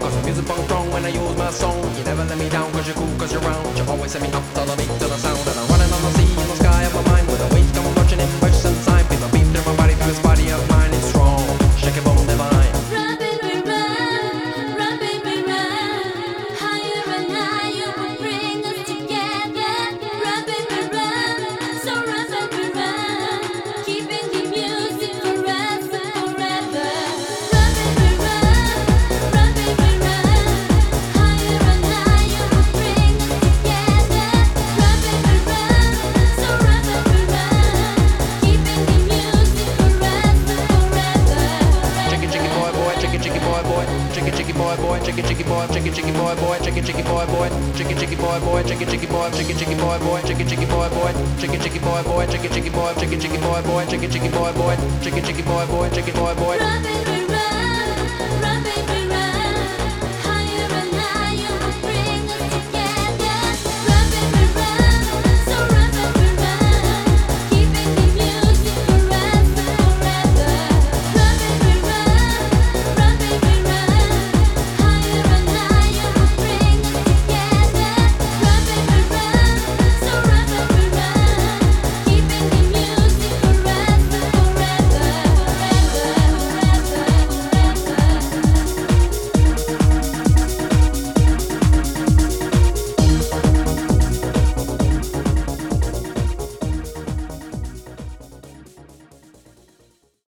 cause the music punk strong when I use my song. You never let me down, cause you're cool, cause you're round. You always set me up, to the beat, to the sound, and I'm running chicky chicky boy boy chicky chicky boy chicky chicky boy boy chicky chicky boy boy chicky chicky boy boy chicky chicky boy chicky chicky boy boy chicky chicky boy boy chicky chicky boy boy chicky chicky boy chicky chicky boy boy chicky chicky boy boy chicky chicky boy boy chicky boy boy run run